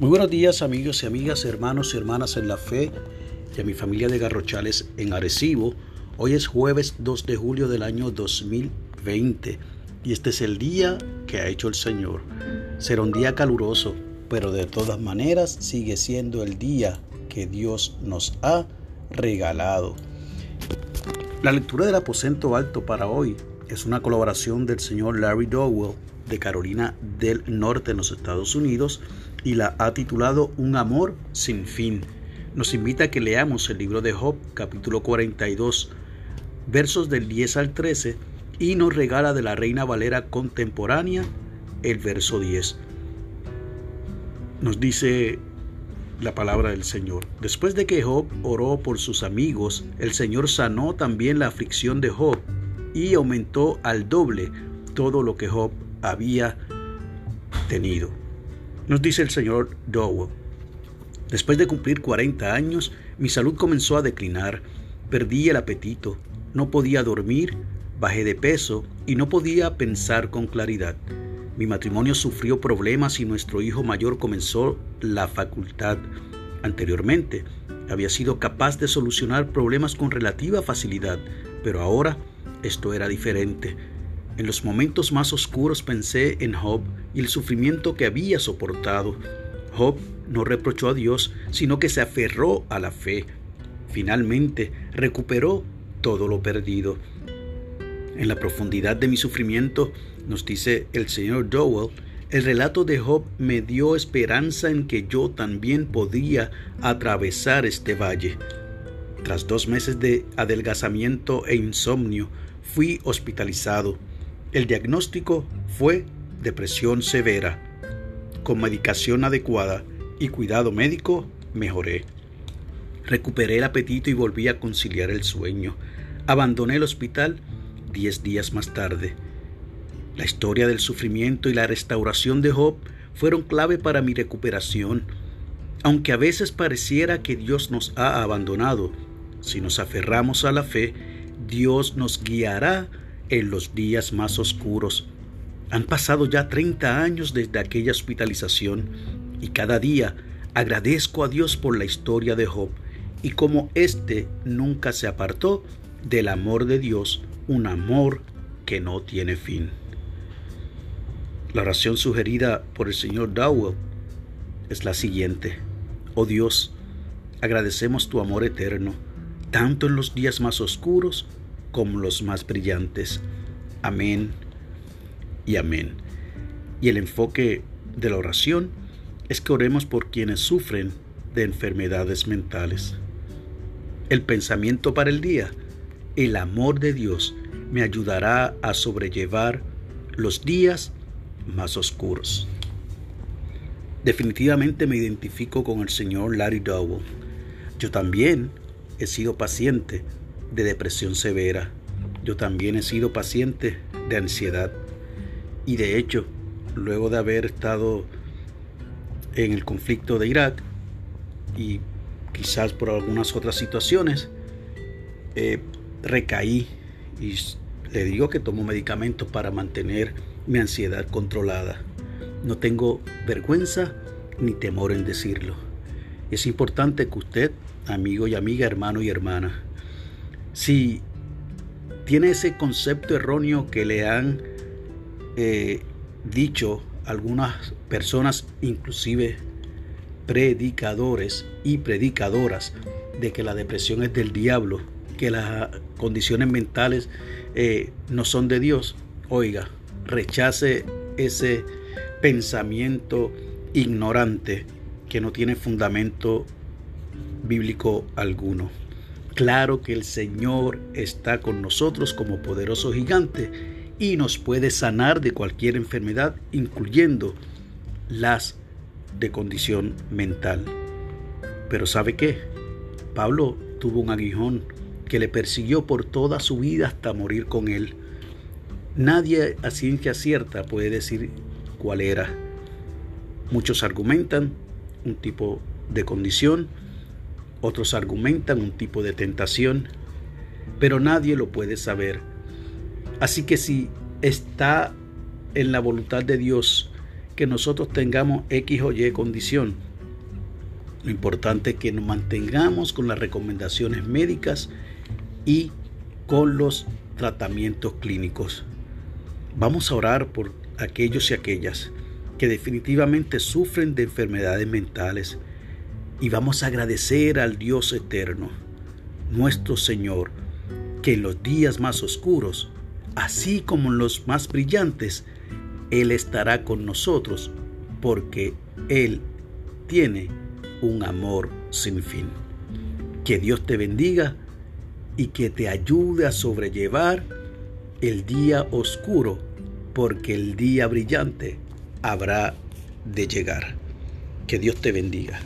Muy buenos días amigos y amigas, hermanos y hermanas en la fe y a mi familia de Garrochales en Arecibo. Hoy es jueves 2 de julio del año 2020 y este es el día que ha hecho el Señor. Será un día caluroso, pero de todas maneras sigue siendo el día que Dios nos ha regalado. La lectura del aposento alto para hoy es una colaboración del señor Larry Dowell de Carolina del Norte en los Estados Unidos y la ha titulado Un amor sin fin. Nos invita a que leamos el libro de Job, capítulo 42, versos del 10 al 13, y nos regala de la Reina Valera contemporánea el verso 10. Nos dice la palabra del Señor. Después de que Job oró por sus amigos, el Señor sanó también la aflicción de Job y aumentó al doble todo lo que Job había tenido. Nos dice el señor Dowell. Después de cumplir 40 años, mi salud comenzó a declinar, perdí el apetito, no podía dormir, bajé de peso y no podía pensar con claridad. Mi matrimonio sufrió problemas y nuestro hijo mayor comenzó la facultad. Anteriormente, había sido capaz de solucionar problemas con relativa facilidad, pero ahora esto era diferente. En los momentos más oscuros pensé en Job y el sufrimiento que había soportado. Job no reprochó a Dios, sino que se aferró a la fe. Finalmente recuperó todo lo perdido. En la profundidad de mi sufrimiento, nos dice el señor Dowell, el relato de Job me dio esperanza en que yo también podía atravesar este valle. Tras dos meses de adelgazamiento e insomnio, fui hospitalizado. El diagnóstico fue depresión severa. Con medicación adecuada y cuidado médico mejoré. Recuperé el apetito y volví a conciliar el sueño. Abandoné el hospital diez días más tarde. La historia del sufrimiento y la restauración de Job fueron clave para mi recuperación. Aunque a veces pareciera que Dios nos ha abandonado, si nos aferramos a la fe, Dios nos guiará en los días más oscuros. Han pasado ya 30 años desde aquella hospitalización y cada día agradezco a Dios por la historia de Job y como éste nunca se apartó del amor de Dios, un amor que no tiene fin. La oración sugerida por el señor Dowell es la siguiente. Oh Dios, agradecemos tu amor eterno, tanto en los días más oscuros como los más brillantes. Amén y amén. Y el enfoque de la oración es que oremos por quienes sufren de enfermedades mentales. El pensamiento para el día, el amor de Dios me ayudará a sobrellevar los días más oscuros. Definitivamente me identifico con el señor Larry Dowell. Yo también he sido paciente de depresión severa. Yo también he sido paciente de ansiedad. Y de hecho, luego de haber estado en el conflicto de Irak y quizás por algunas otras situaciones, eh, recaí y le digo que tomo medicamentos para mantener mi ansiedad controlada. No tengo vergüenza ni temor en decirlo. Es importante que usted, amigo y amiga, hermano y hermana, si tiene ese concepto erróneo que le han eh, dicho algunas personas, inclusive predicadores y predicadoras, de que la depresión es del diablo, que las condiciones mentales eh, no son de Dios. Oiga, rechace ese pensamiento ignorante que no tiene fundamento bíblico alguno. Claro que el Señor está con nosotros como poderoso gigante y nos puede sanar de cualquier enfermedad, incluyendo las de condición mental. Pero ¿sabe qué? Pablo tuvo un aguijón que le persiguió por toda su vida hasta morir con él. Nadie a ciencia cierta puede decir cuál era. Muchos argumentan un tipo de condición, otros argumentan un tipo de tentación, pero nadie lo puede saber. Así que si está en la voluntad de Dios que nosotros tengamos X o Y condición, Lo importante es que nos mantengamos con las recomendaciones médicas y con los tratamientos clínicos. Vamos a orar por aquellos y aquellas que definitivamente sufren de enfermedades mentales y vamos a agradecer al Dios eterno, nuestro Señor, que en los días más oscuros, así como en los más brillantes, Él estará con nosotros porque Él tiene un amor sin fin. Que Dios te bendiga y que te ayude a sobrellevar el día oscuro, porque el día brillante habrá de llegar. Que Dios te bendiga.